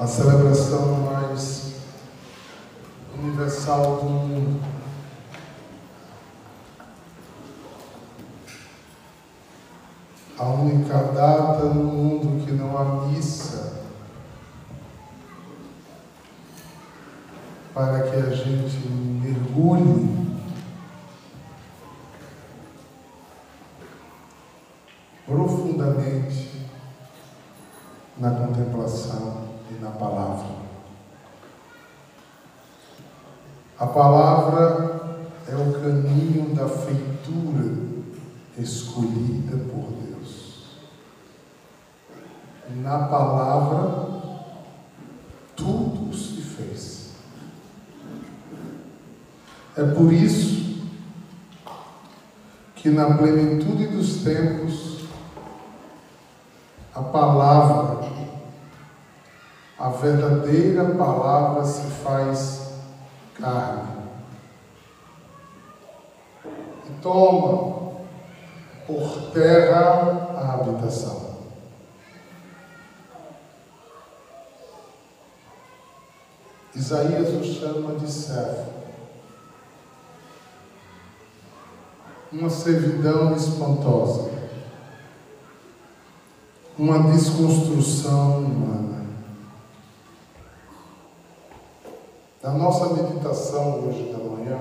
a celebração mais universal do mundo. A única data no mundo que não há missa para que a gente mergulhe palavra é o caminho da feitura escolhida por Deus. Na palavra, tudo se fez. É por isso que, na plenitude dos tempos, a palavra, a verdadeira palavra se faz carne. E toma por terra a habitação. Isaías o chama de servo. Uma servidão espantosa. Uma desconstrução humana. Na nossa meditação hoje da manhã,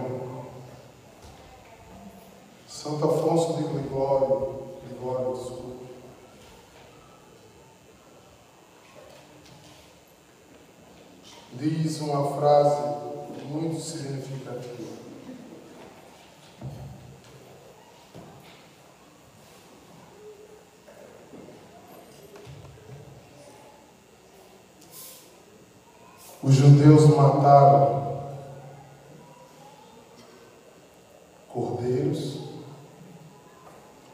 Santo Afonso de Ligório, Ligório, desculpe, diz uma frase muito significativa. Os judeus mataram cordeiros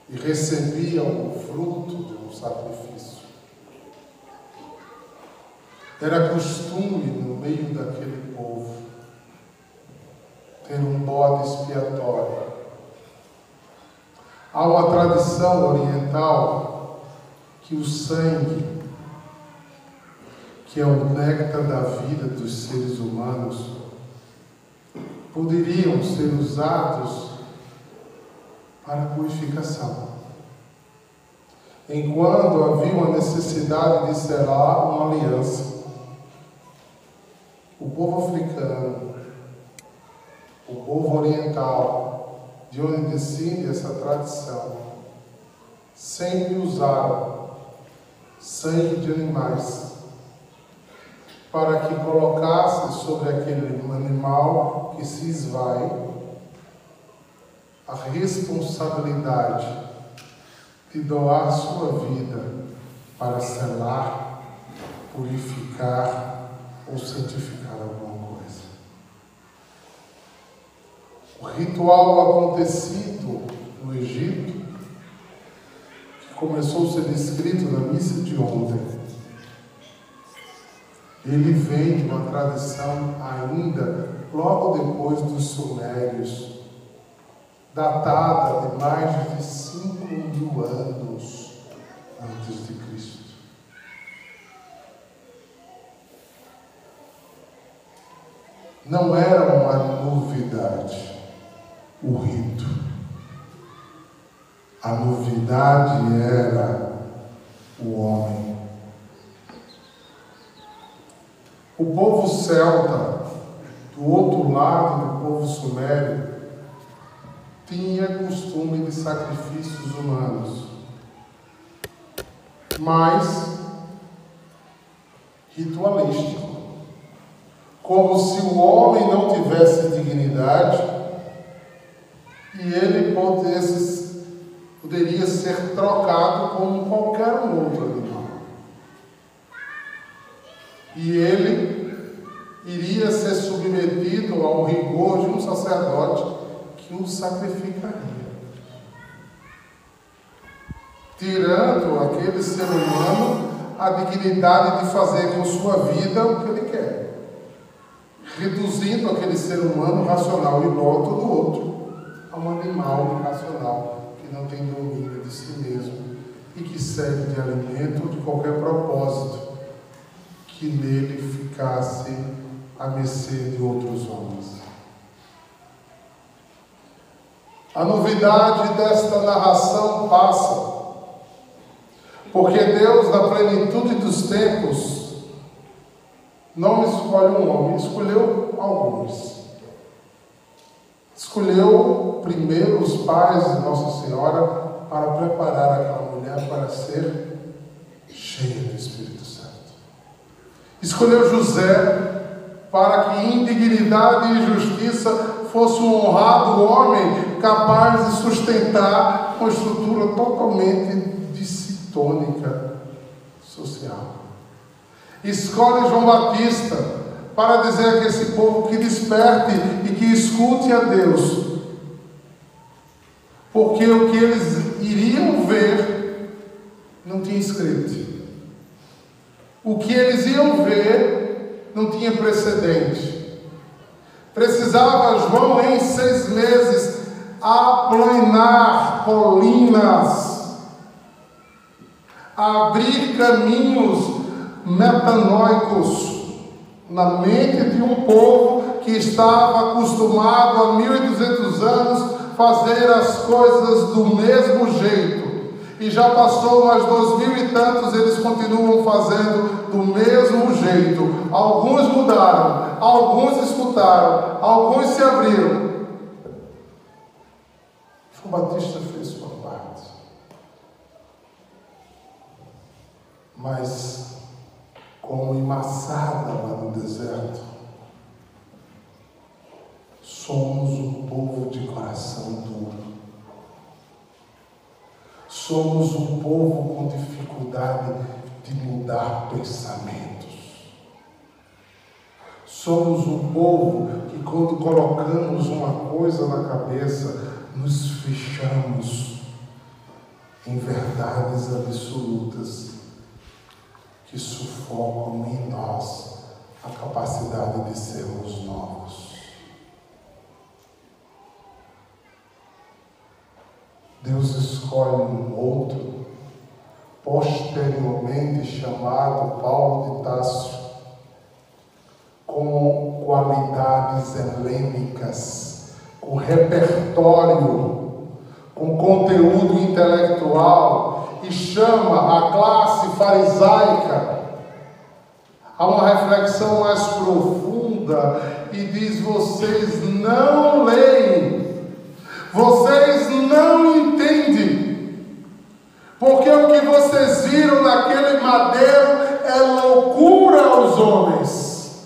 e recebiam o fruto de um sacrifício. Era costume no meio daquele povo ter um bode expiatório. Há uma tradição oriental que o sangue que é o néctar da vida dos seres humanos, poderiam ser usados para purificação. Enquanto havia uma necessidade de selar uma aliança, o povo africano, o povo oriental, de onde descende essa tradição, sempre usaram sangue de animais para que colocasse sobre aquele animal que se esvai a responsabilidade de doar sua vida para selar, purificar ou santificar alguma coisa. O ritual acontecido no Egito, que começou a ser descrito na missa de ontem, ele vem de uma tradição ainda logo depois dos sumérios, datada de mais de 5 mil anos antes de Cristo. Não era uma novidade o rito. A novidade era o homem. O povo celta, do outro lado do povo sumério, tinha costume de sacrifícios humanos, mas ritualístico, como se o homem não tivesse dignidade e ele pudesse, poderia ser trocado como qualquer um outro animal. E ele iria ser submetido ao rigor de um sacerdote que o sacrificaria. Tirando aquele ser humano a dignidade de fazer com sua vida o que ele quer. Reduzindo aquele ser humano racional e loto do outro a um animal irracional que não tem domínio de si mesmo e que serve de alimento de qualquer propósito que nele ficasse a mercê de outros homens. A novidade desta narração passa, porque Deus, na plenitude dos tempos, não escolhe um homem, escolheu alguns. Escolheu primeiro os pais de Nossa Senhora para preparar aquela mulher para ser cheia. Escolheu José para que em dignidade e justiça fosse um honrado homem capaz de sustentar uma estrutura totalmente dissitônica social. Escolhe João Batista para dizer que esse povo que desperte e que escute a Deus, porque o que eles iriam ver não tinha escrito. O que eles iam ver não tinha precedente. Precisava João, em seis meses, aplanar colinas, abrir caminhos metanoicos na mente de um povo que estava acostumado há 1200 anos fazer as coisas do mesmo jeito. E já passou mais dois mil e tantos, eles continuam fazendo do mesmo jeito. Alguns mudaram, alguns escutaram, alguns se abriram. João Batista fez sua parte. Mas, como emassada lá no deserto, somos um povo de coração duro. Somos um povo com dificuldade de mudar pensamentos. Somos um povo que, quando colocamos uma coisa na cabeça, nos fechamos em verdades absolutas que sufocam em nós a capacidade de sermos novos. Deus escolhe um outro, posteriormente chamado Paulo de Tássio, com qualidades helênicas, com repertório, com conteúdo intelectual, e chama a classe farisaica a uma reflexão mais profunda e diz: vocês não leem vocês não. Porque o que vocês viram naquele madeiro é loucura aos homens.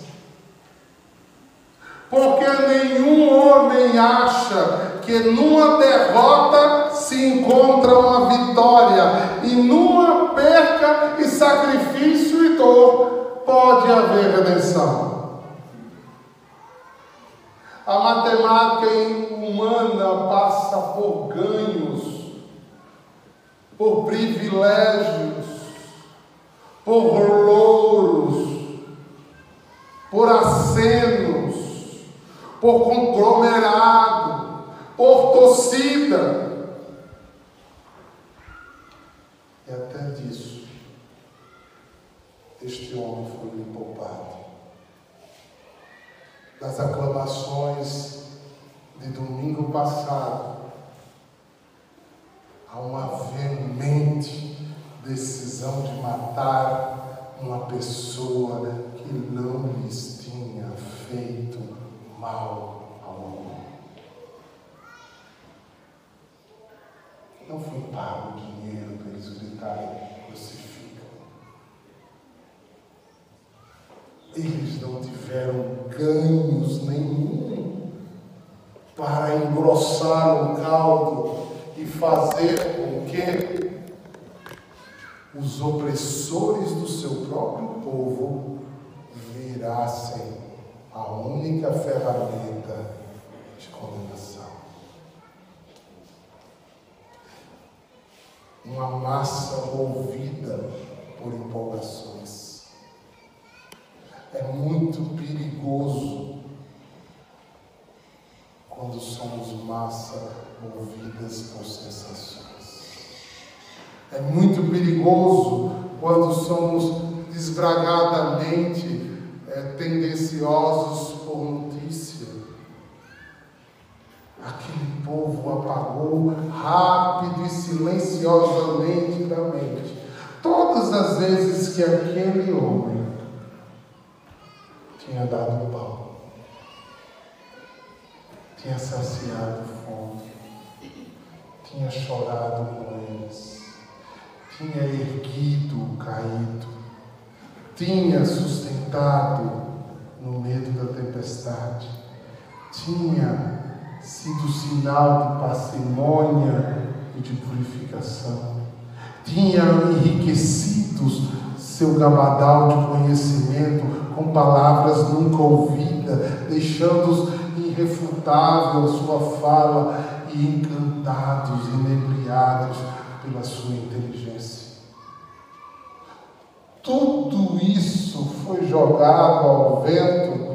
Porque nenhum homem acha que numa derrota se encontra uma vitória, e numa perca e sacrifício e dor pode haver redenção. A matemática humana passa por ganhos, por privilégios, por louros, por acenos, por conglomerado, por torcida. E até disso, este homem foi me poupado das aclamações de domingo passado, há uma veemente decisão de matar uma pessoa que não lhes tinha feito mal algum. Não foi pago dinheiro para eles gritarem eles não tiveram ganhos nenhum para engrossar o caldo e fazer com que os opressores do seu próprio povo virassem a única ferramenta de condenação. Uma massa movida por empolgações é muito perigoso quando somos massa movidas por sensações. É muito perigoso quando somos desbragadamente é, tendenciosos por notícia. Aquele povo apagou rápido e silenciosamente da mente todas as vezes que aquele homem tinha dado pão, tinha saciado fome, tinha chorado com eles, tinha erguido o caído, tinha sustentado no meio da tempestade, tinha sido sinal de parcimônia e de purificação, tinha enriquecido seu gabadal de conhecimento com palavras nunca ouvidas, deixando-os irrefutável sua fala e encantados, inebriados pela sua inteligência. Tudo isso foi jogado ao vento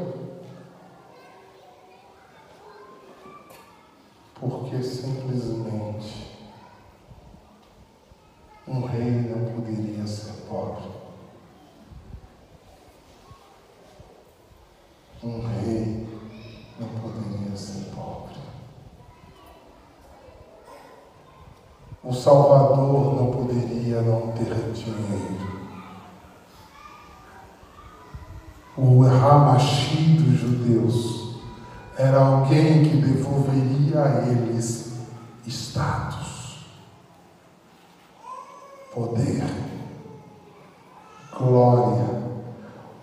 porque simplesmente um rei não poderia ser pobre. Um rei não poderia ser pobre. O Salvador não poderia não ter dinheiro. O Ramashi dos judeus era alguém que devolveria a eles status, poder, glória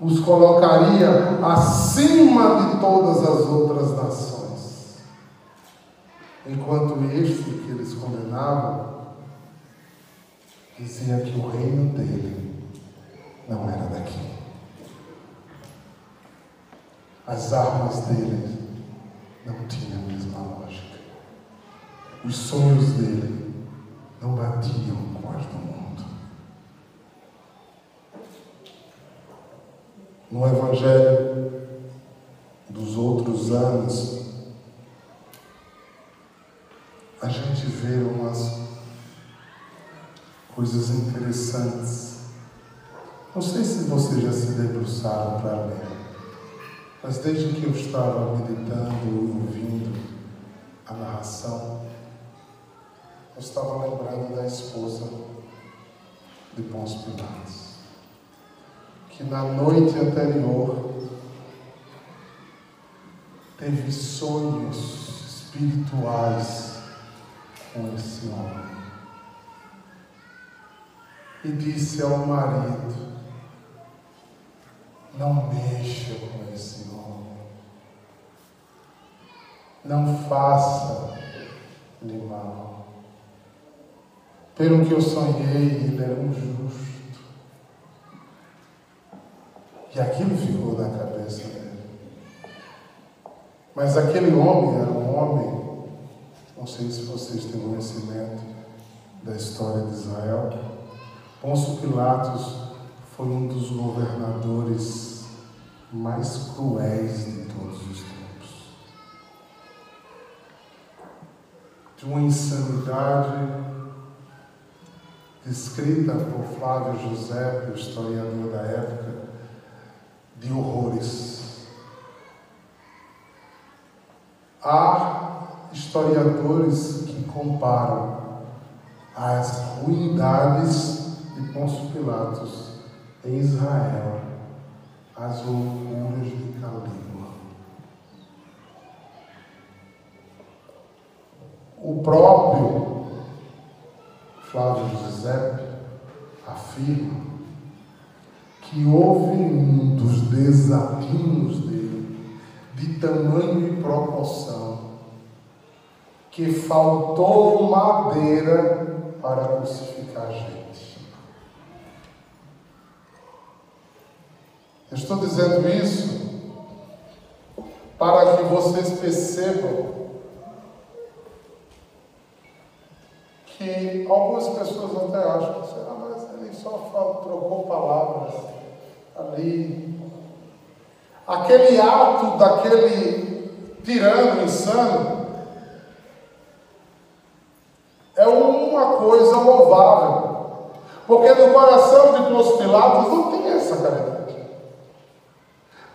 os colocaria acima de todas as outras nações. Enquanto este que eles condenavam dizia que o reino dele não era daqui. As armas dele não tinham a mesma lógica. Os sonhos dele não batiam com as do mundo. No Evangelho dos outros anos, a gente vê umas coisas interessantes. Não sei se você já se debruçaram para ler, mas desde que eu estava meditando ouvindo a narração, eu estava lembrando da esposa de Pôncio Pilatos que na noite anterior teve sonhos espirituais com esse homem. E disse ao marido: Não mexa com esse homem. Não faça-lhe mal. Pelo que eu sonhei, ele era um justo e aquilo ficou na cabeça dele. Mas aquele homem era um homem, não sei se vocês têm conhecimento da história de Israel. Pôncio Pilatos foi um dos governadores mais cruéis de todos os tempos. De uma insanidade descrita por Flávio José, o historiador da época, de horrores. Há historiadores que comparam as ruindades de Pôncio Pilatos em Israel às loucuras de Calígula. O próprio Flávio Giuseppe afirma que houve um dos desafios dele, de tamanho e proporção, que faltou madeira para crucificar a gente. Eu estou dizendo isso para que vocês percebam que algumas pessoas até acham, será, mas ele só fala, trocou palavras ali. Aquele ato daquele tirano insano é uma coisa louvável. Porque no coração de Pôncio Pilatos não essa essa caridade.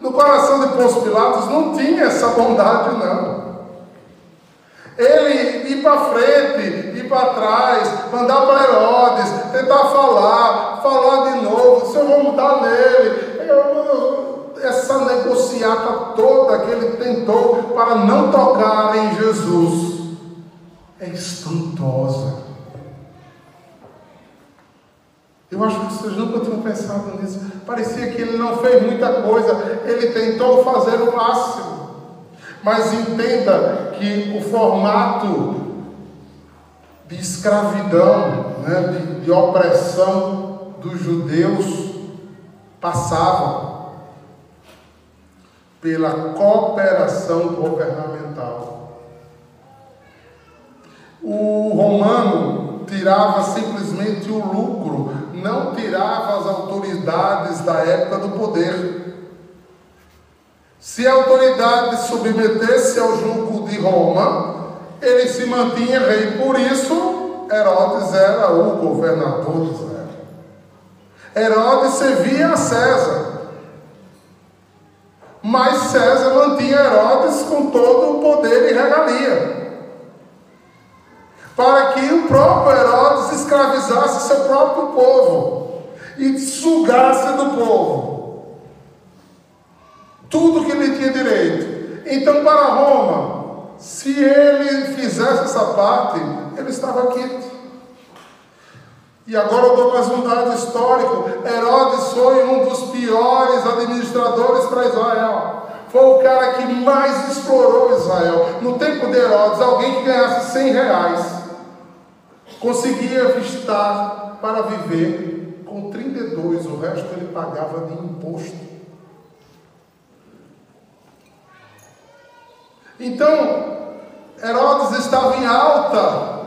No coração de Pôncio Pilatos não tinha essa bondade, não. Ele ir para frente, ir para trás, mandar para Herodes, tentar falar, falar de novo, se eu vou mudar nele. Eu, essa negociata toda que ele tentou para não tocar em Jesus é espantosa. Eu acho que vocês nunca tinham pensado nisso. Parecia que ele não fez muita coisa, ele tentou fazer o máximo. Mas entenda que o formato de escravidão, né, de, de opressão dos judeus passava pela cooperação governamental. O romano tirava simplesmente o lucro, não tirava as autoridades da época do poder. Se a autoridade submetesse ao julgo de Roma, ele se mantinha rei. Por isso, Herodes era o governador de Israel. Herodes servia a César. Mas César mantinha Herodes com todo o poder e regalia. Para que o próprio Herodes escravizasse seu próprio povo e sugasse do povo tudo que ele tinha direito. Então, para Roma, se ele fizesse essa parte, ele estava quieto. E agora eu dou mais um dado histórico: Herodes foi um dos piores administradores para Israel. Foi o cara que mais explorou Israel. No tempo de Herodes, alguém que ganhasse 100 reais conseguia visitar para viver com 32, o resto ele pagava de imposto. Então, Herodes estava em alta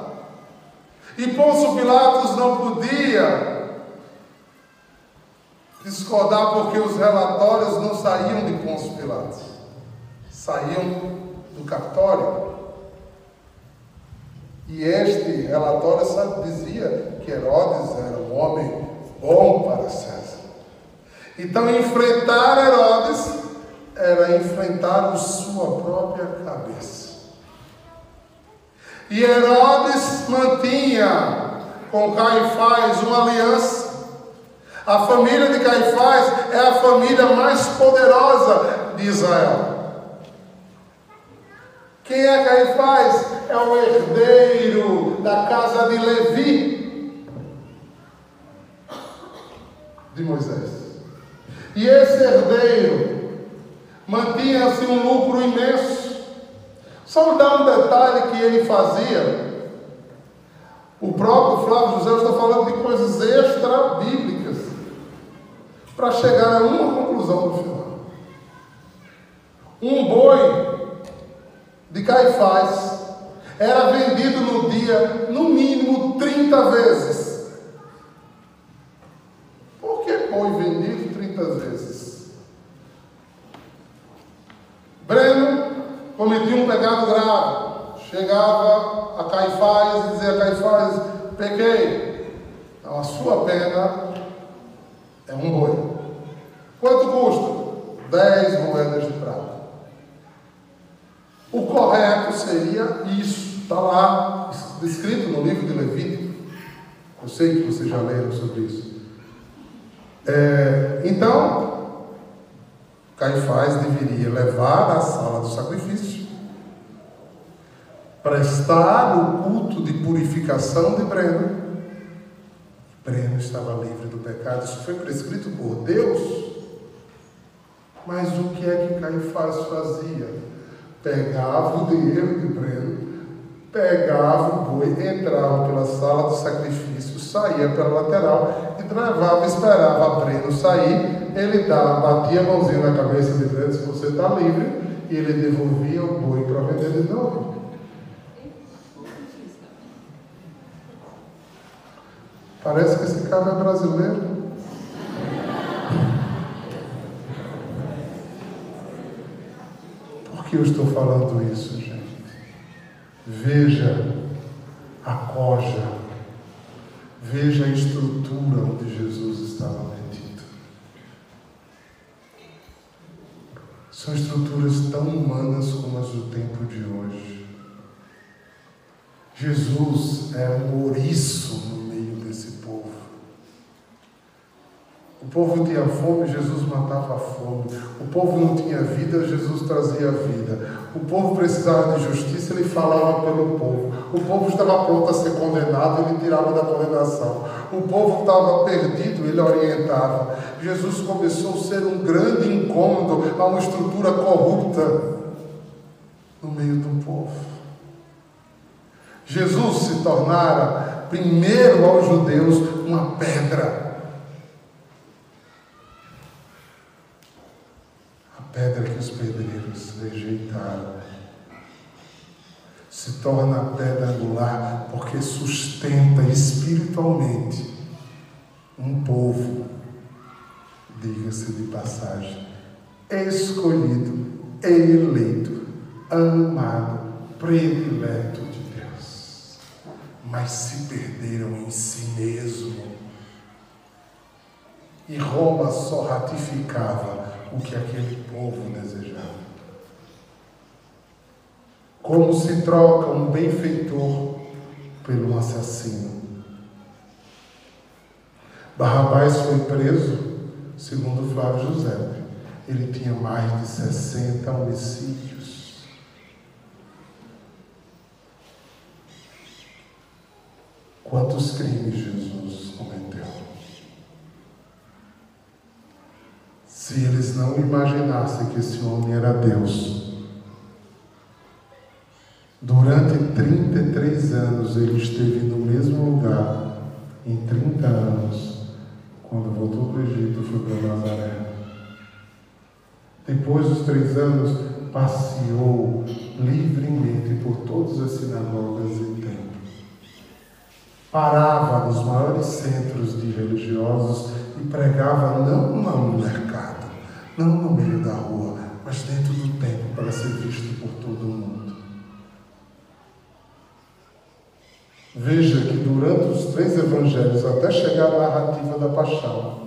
e Pôncio Pilatos não podia discordar porque os relatórios não saíam de Pôncio Pilatos, saíam do cartório. E este relatório só dizia que Herodes era um homem bom para César. Então, enfrentar Herodes era enfrentar a sua própria cabeça. E Herodes mantinha com Caifás uma aliança. A família de Caifás é a família mais poderosa de Israel. Quem é Caifás? É o herdeiro da casa de Levi, de Moisés. E esse herdeiro mantinha-se um lucro imenso. Só dar um detalhe que ele fazia. O próprio Flávio José está falando de coisas extra-bíblicas para chegar a uma conclusão no final. Um boi de Caifás era vendido no dia, no mínimo, 30 vezes. Por que boi vendido 30 vezes? Breno cometia um pecado grave. Chegava a Caifás e dizia a Caifás, pequei. Então a sua pena é um boi. Quanto custa? Dez moedas de prata. O correto seria isso. Está lá, escrito no livro de Levítico. Eu sei que vocês já leram sobre isso. É, então, Caifás deveria levar à sala do sacrifício, prestar o culto de purificação de Breno. Breno estava livre do pecado, isso foi prescrito por Deus. Mas o que é que Caifás fazia? Pegava o dinheiro de Breno, pegava o boi, entrava pela sala do sacrifício, saía pela lateral e levava, esperava Breno sair ele dá, batia a mãozinha na cabeça de Breno, se você está livre, e ele devolvia o boi para vender de novo. Parece que esse cara é brasileiro. que eu estou falando isso, gente? Veja a coja, veja a estrutura onde Jesus estava metido. São estruturas tão humanas como as do tempo de hoje. Jesus é um ouriço no povo tinha fome, Jesus matava a fome. O povo não tinha vida, Jesus trazia vida. O povo precisava de justiça, ele falava pelo povo. O povo estava pronto a ser condenado, ele tirava da condenação. O povo estava perdido, ele orientava. Jesus começou a ser um grande incômodo a uma estrutura corrupta no meio do povo. Jesus se tornara, primeiro aos judeus, uma pedra que os pedreiros rejeitaram. Se torna pedra angular porque sustenta espiritualmente um povo, diga-se de passagem, escolhido, eleito, amado, predileto de Deus. Mas se perderam em si mesmo. E Roma só ratificava o que aquele povo desejava. Como se troca um benfeitor pelo assassino. Barrabás foi preso, segundo Flávio José. Ele tinha mais de 60 homicídios. Quantos crimes Jesus cometeu? se eles não imaginassem que esse homem era Deus. Durante 33 anos ele esteve no mesmo lugar, em 30 anos, quando voltou para o Egito, foi para Nazaré. Depois dos três anos, passeou livremente por todas as sinagogas e templos. Parava nos maiores centros de religiosos e pregava não no mercado não no meio da rua, mas dentro do templo para ser visto por todo mundo. Veja que durante os três evangelhos, até chegar à narrativa da paixão,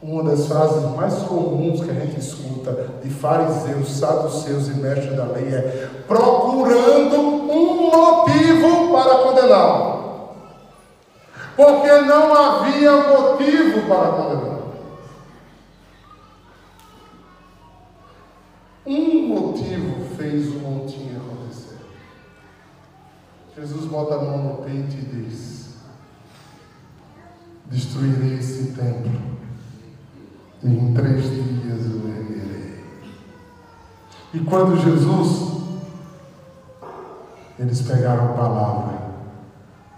uma das frases mais comuns que a gente escuta de fariseus, saduceus e mestres da lei é procurando um motivo para condená-lo. Porque não havia motivo para condená-lo. Bota a mão no peito e diz: Destruirei esse templo, e em três dias o erguerei. E quando Jesus, eles pegaram a palavra: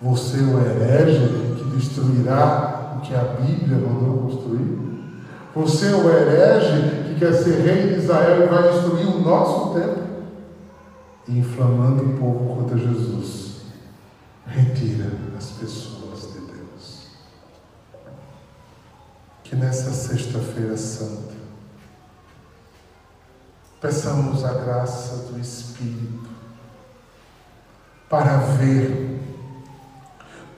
Você é o herege que destruirá o que a Bíblia mandou construir? Você é o herege quer ser rei de Israel e vai destruir o nosso templo, inflamando o povo contra Jesus. Retira as pessoas de Deus. Que nessa sexta-feira santa, peçamos a graça do Espírito para ver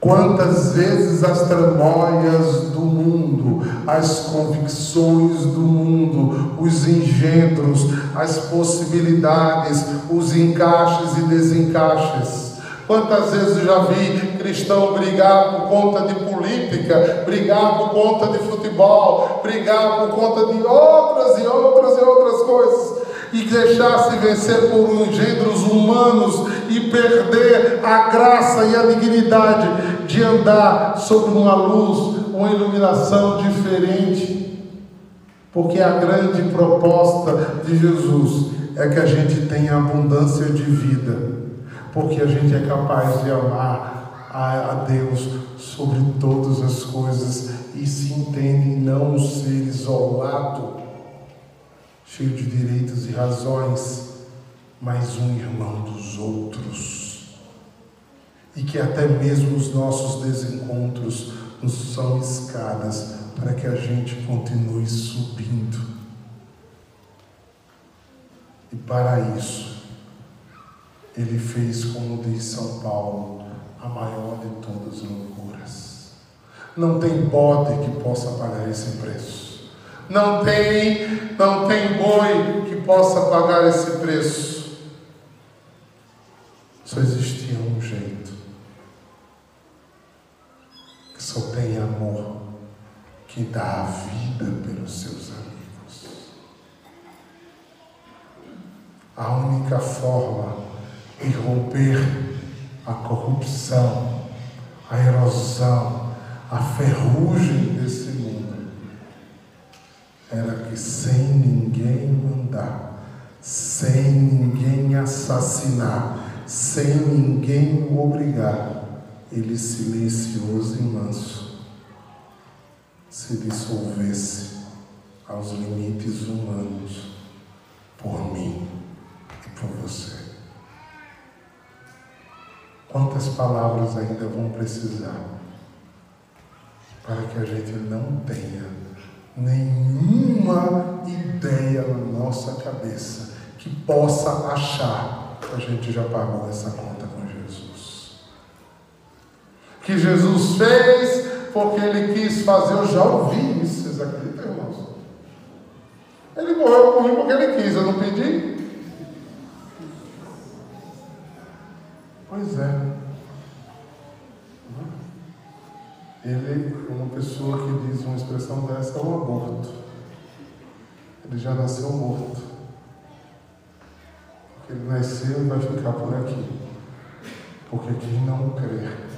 Quantas vezes as tramóias do mundo, as convicções do mundo, os engendros, as possibilidades, os encaixes e desencaixes. Quantas vezes eu já vi cristão brigar por conta de política, brigar por conta de futebol, brigar por conta de outras e outras e outras coisas e deixar-se vencer por engendros humanos e perder a graça e a dignidade de andar sob uma luz, uma iluminação diferente. Porque a grande proposta de Jesus é que a gente tenha abundância de vida, porque a gente é capaz de amar a, Deus sobre todas as coisas e se entende não ser isolado cheio de direitos e razões, mas um irmão dos outros. E que até mesmo os nossos desencontros nos são escadas para que a gente continue subindo. E para isso, ele fez, como diz São Paulo, a maior de todas as loucuras. Não tem bode que possa pagar esse preço. Não tem, não tem boi que possa pagar esse preço. Só existia um jeito. Que só tem amor que dá a vida pelos seus amigos. A única forma de romper a corrupção, a erosão, a ferrugem desse mundo era que sem ninguém mandar, sem ninguém assassinar, sem ninguém o obrigar, ele silencioso e manso se dissolvesse aos limites humanos por mim e por você. Quantas palavras ainda vão precisar para que a gente não tenha nenhuma ideia na nossa cabeça que possa achar que a gente já pagou essa conta com Jesus. Que Jesus fez porque ele quis fazer, eu já ouvi isso, vocês acreditam, irmãos? Ele morreu por mim porque ele quis, eu não pedi. Pois é. Ele uma pessoa que diz uma expressão dessa é um aborto. Ele já nasceu morto. Porque ele nasceu e vai ficar por aqui. Porque quem não crer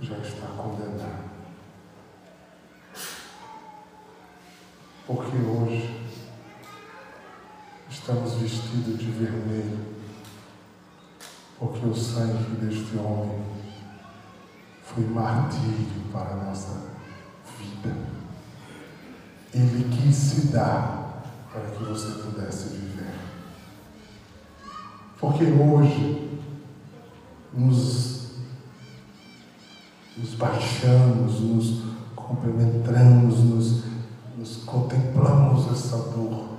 já está condenado. Porque hoje estamos vestidos de vermelho porque o sangue deste homem foi martírio para a nossa vida. Ele quis se dar para que você pudesse viver. Porque hoje nos, nos baixamos, nos complementamos, nos, nos contemplamos essa dor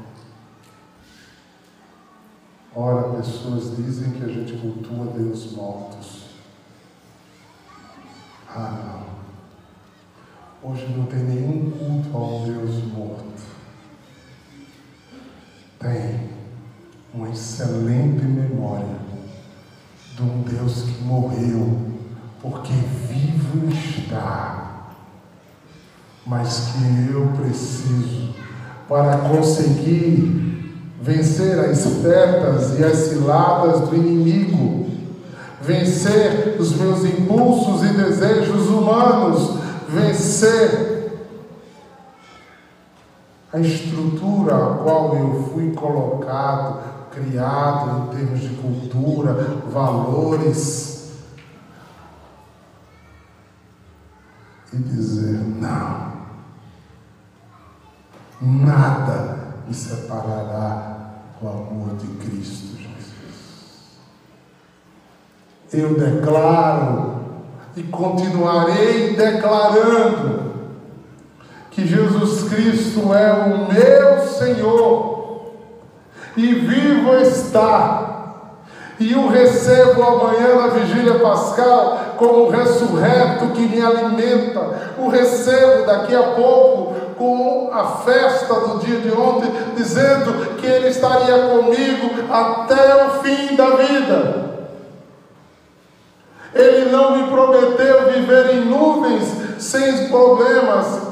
Ora, pessoas dizem que a gente cultua Deus mortos. Ah, não. Hoje não tem nenhum culto a um Deus morto. Tem uma excelente memória de um Deus que morreu, porque vivo está, mas que eu preciso para conseguir vencer as setas e as ciladas do inimigo, vencer os meus impulsos e desejos humanos, vencer a estrutura a qual eu fui colocado, criado em termos de cultura, valores, e dizer: não, nada me separará o amor de Cristo Jesus. Eu declaro e continuarei declarando que Jesus Cristo é o meu Senhor e vivo está. E o recebo amanhã na vigília pascal como ressurreto que me alimenta. O recebo daqui a pouco com a festa do dia de ontem, dizendo que Ele estaria comigo até o fim da vida. Ele não me prometeu viver em nuvens sem problemas.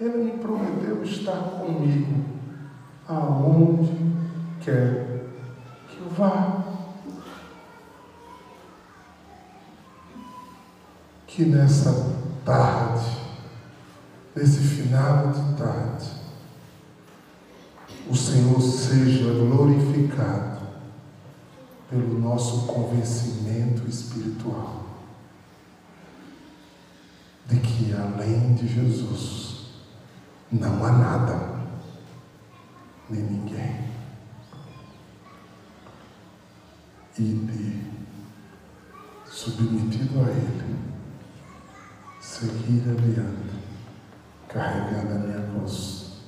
Ele me prometeu estar comigo aonde quer que eu vá. Que nessa tarde nesse final de tarde, o Senhor seja glorificado pelo nosso convencimento espiritual de que além de Jesus não há nada, nem ninguém. E de submetido a Ele, seguir adiante carregando a minha cruz,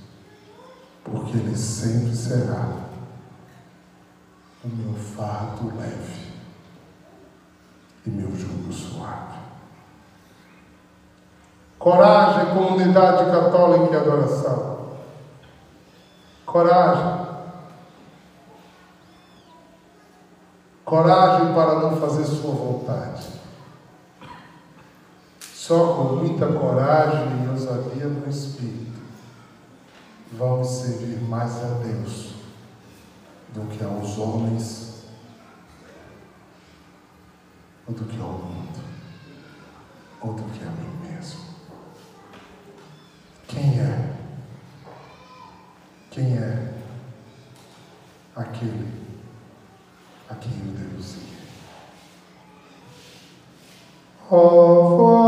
porque Ele sempre será o meu fardo leve e meu jugo suave. Coragem, comunidade católica e adoração. Coragem. Coragem para não fazer sua vontade. Só com muita coragem e ousadia no Espírito vamos servir mais a Deus do que aos homens ou do que ao mundo ou do que a mim mesmo. Quem é? Quem é aquele a quem eu devo seguir? Oh,